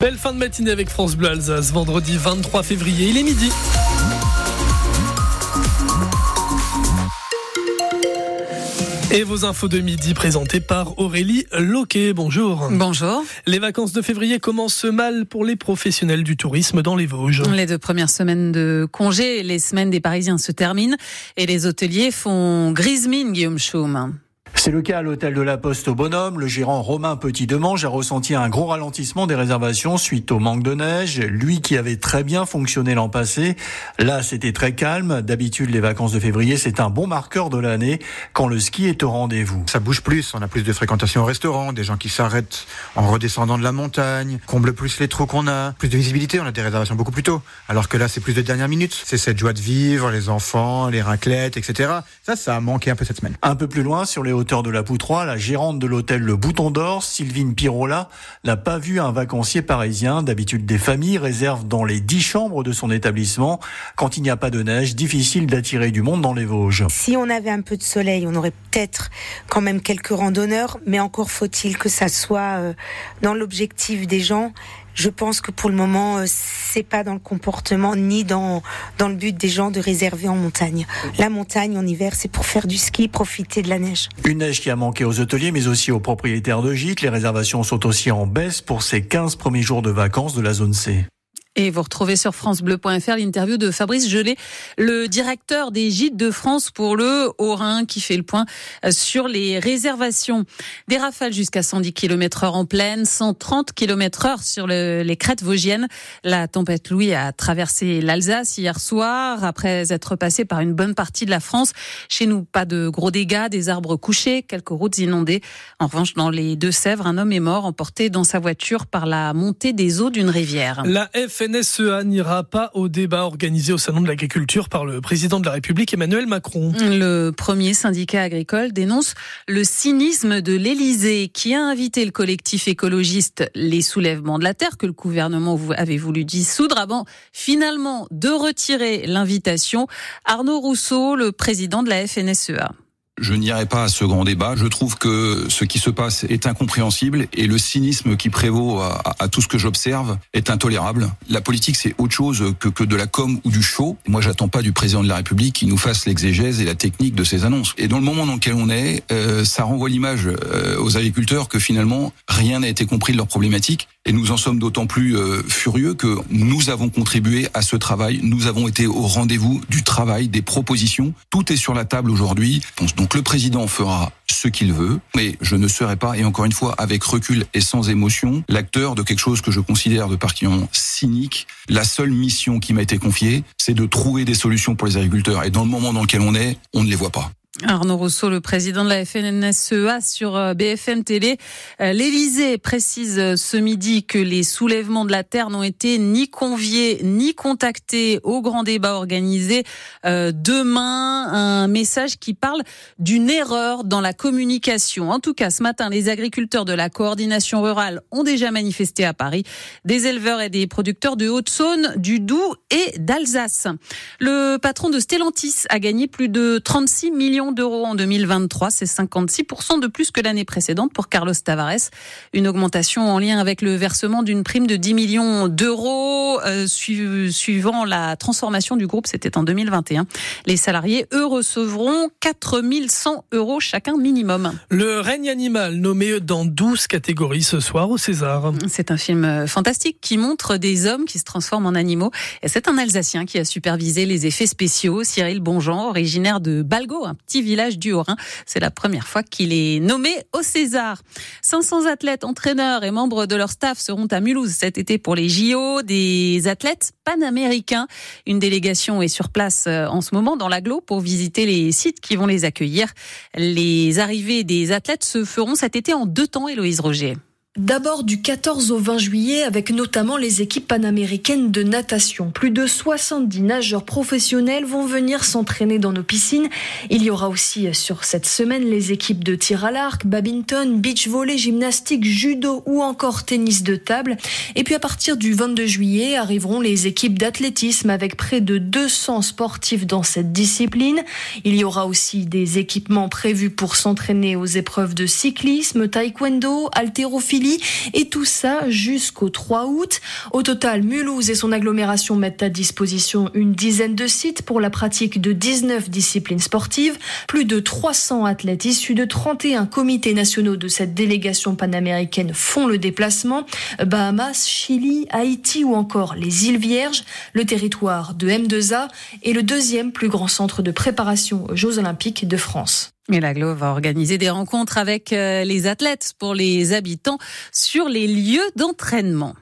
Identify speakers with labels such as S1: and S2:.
S1: Belle fin de matinée avec France Bleu Alsace, vendredi 23 février, il est midi. Et vos infos de midi présentées par Aurélie Loquet. Bonjour.
S2: Bonjour.
S1: Les vacances de février commencent mal pour les professionnels du tourisme dans les Vosges.
S2: Les deux premières semaines de congé, les semaines des Parisiens se terminent et les hôteliers font grise mine, Guillaume Schaume.
S3: C'est le cas à l'hôtel de la Poste au Bonhomme. Le gérant Romain Petit-Demange a ressenti un gros ralentissement des réservations suite au manque de neige. Lui qui avait très bien fonctionné l'an passé, là c'était très calme. D'habitude les vacances de février c'est un bon marqueur de l'année quand le ski est au rendez-vous.
S4: Ça bouge plus, on a plus de fréquentation au restaurant, des gens qui s'arrêtent en redescendant de la montagne, comble plus les trous qu'on a, plus de visibilité, on a des réservations beaucoup plus tôt. Alors que là c'est plus de dernière minute. C'est cette joie de vivre, les enfants, les raclettes, etc. Ça, ça a manqué un peu cette semaine.
S3: Un peu plus loin sur les de la Poutroie, la gérante de l'hôtel Le Bouton d'Or, Sylvine Pirola, n'a pas vu un vacancier parisien. D'habitude, des familles réservent dans les dix chambres de son établissement. Quand il n'y a pas de neige, difficile d'attirer du monde dans les Vosges.
S5: Si on avait un peu de soleil, on aurait peut-être quand même quelques randonneurs, mais encore faut-il que ça soit euh, dans l'objectif des gens je pense que pour le moment, euh, c'est pas dans le comportement ni dans dans le but des gens de réserver en montagne. La montagne en hiver, c'est pour faire du ski, profiter de la neige.
S3: Une neige qui a manqué aux hôteliers, mais aussi aux propriétaires de gîtes. Les réservations sont aussi en baisse pour ces 15 premiers jours de vacances de la zone C.
S2: Et vous retrouvez sur francebleu.fr l'interview de Fabrice Gelé, le directeur des gîtes de France pour le Haut-Rhin, qui fait le point sur les réservations. Des rafales jusqu'à 110 km heure en pleine, 130 km heure sur le, les crêtes vosgiennes. La tempête Louis a traversé l'Alsace hier soir, après être passée par une bonne partie de la France. Chez nous, pas de gros dégâts, des arbres couchés, quelques routes inondées. En revanche, dans les Deux-Sèvres, un homme est mort, emporté dans sa voiture par la montée des eaux d'une rivière.
S1: FNSEA n'ira pas au débat organisé au Salon de l'Agriculture par le président de la République Emmanuel Macron.
S2: Le premier syndicat agricole dénonce le cynisme de l'Élysée qui a invité le collectif écologiste Les Soulèvements de la Terre que le gouvernement avait voulu dissoudre avant finalement de retirer l'invitation. Arnaud Rousseau, le président de la FNSEA.
S6: Je n'irai pas à ce grand débat. Je trouve que ce qui se passe est incompréhensible et le cynisme qui prévaut à, tout ce que j'observe est intolérable. La politique, c'est autre chose que, de la com ou du show. Moi, j'attends pas du président de la République qu'il nous fasse l'exégèse et la technique de ses annonces. Et dans le moment dans lequel on est, euh, ça renvoie l'image euh, aux agriculteurs que finalement rien n'a été compris de leurs problématiques. Et nous en sommes d'autant plus euh, furieux que nous avons contribué à ce travail. Nous avons été au rendez-vous du travail, des propositions. Tout est sur la table aujourd'hui. Donc le président fera ce qu'il veut, mais je ne serai pas, et encore une fois, avec recul et sans émotion, l'acteur de quelque chose que je considère de particulièrement cynique. La seule mission qui m'a été confiée, c'est de trouver des solutions pour les agriculteurs. Et dans le moment dans lequel on est, on ne les voit pas.
S2: Arnaud Rousseau, le président de la FNSEA sur BFM Télé. L'Élysée précise ce midi que les soulèvements de la terre n'ont été ni conviés ni contactés au grand débat organisé demain. Un message qui parle d'une erreur dans la communication. En tout cas, ce matin, les agriculteurs de la coordination rurale ont déjà manifesté à Paris. Des éleveurs et des producteurs de Haute-Saône, du Doubs et d'Alsace. Le patron de Stellantis a gagné plus de 36 millions d'euros en 2023. C'est 56% de plus que l'année précédente pour Carlos Tavares. Une augmentation en lien avec le versement d'une prime de 10 millions d'euros euh, suivant la transformation du groupe. C'était en 2021. Les salariés, eux, recevront 4100 euros chacun minimum.
S1: Le règne animal nommé dans 12 catégories ce soir au César.
S2: C'est un film fantastique qui montre des hommes qui se transforment en animaux. Et c'est un Alsacien qui a supervisé les effets spéciaux. Cyril Bonjean, originaire de Balgo, un petit village du Haut-Rhin. C'est la première fois qu'il est nommé au César. 500 athlètes, entraîneurs et membres de leur staff seront à Mulhouse cet été pour les JO. Des athlètes panaméricains. Une délégation est sur place en ce moment dans l'agglo pour visiter les sites qui vont les accueillir. Les arrivées des athlètes se feront cet été en deux temps, Héloïse Roger.
S7: D'abord du 14 au 20 juillet avec notamment les équipes panaméricaines de natation. Plus de 70 nageurs professionnels vont venir s'entraîner dans nos piscines. Il y aura aussi sur cette semaine les équipes de tir à l'arc, badminton, beach volley, gymnastique, judo ou encore tennis de table. Et puis à partir du 22 juillet arriveront les équipes d'athlétisme avec près de 200 sportifs dans cette discipline. Il y aura aussi des équipements prévus pour s'entraîner aux épreuves de cyclisme, taekwondo, haltérophilie Et tout ça jusqu'au 3 août. Au total, Mulhouse et son agglomération mettent à disposition une dizaine de sites pour la pratique de 19 disciplines sportives. Plus de 300 athlètes issus de 31 comités nationaux de cette délégation panaméricaine font le déplacement. Bahamas, Chili, Haïti ou encore les îles Vierges. Le territoire de M2A est le deuxième plus grand centre de préparation aux Jeux Olympiques de France.
S2: Et l'aglo va organiser des rencontres avec euh, les athlètes pour les habitants sur les lieux d'entraînement.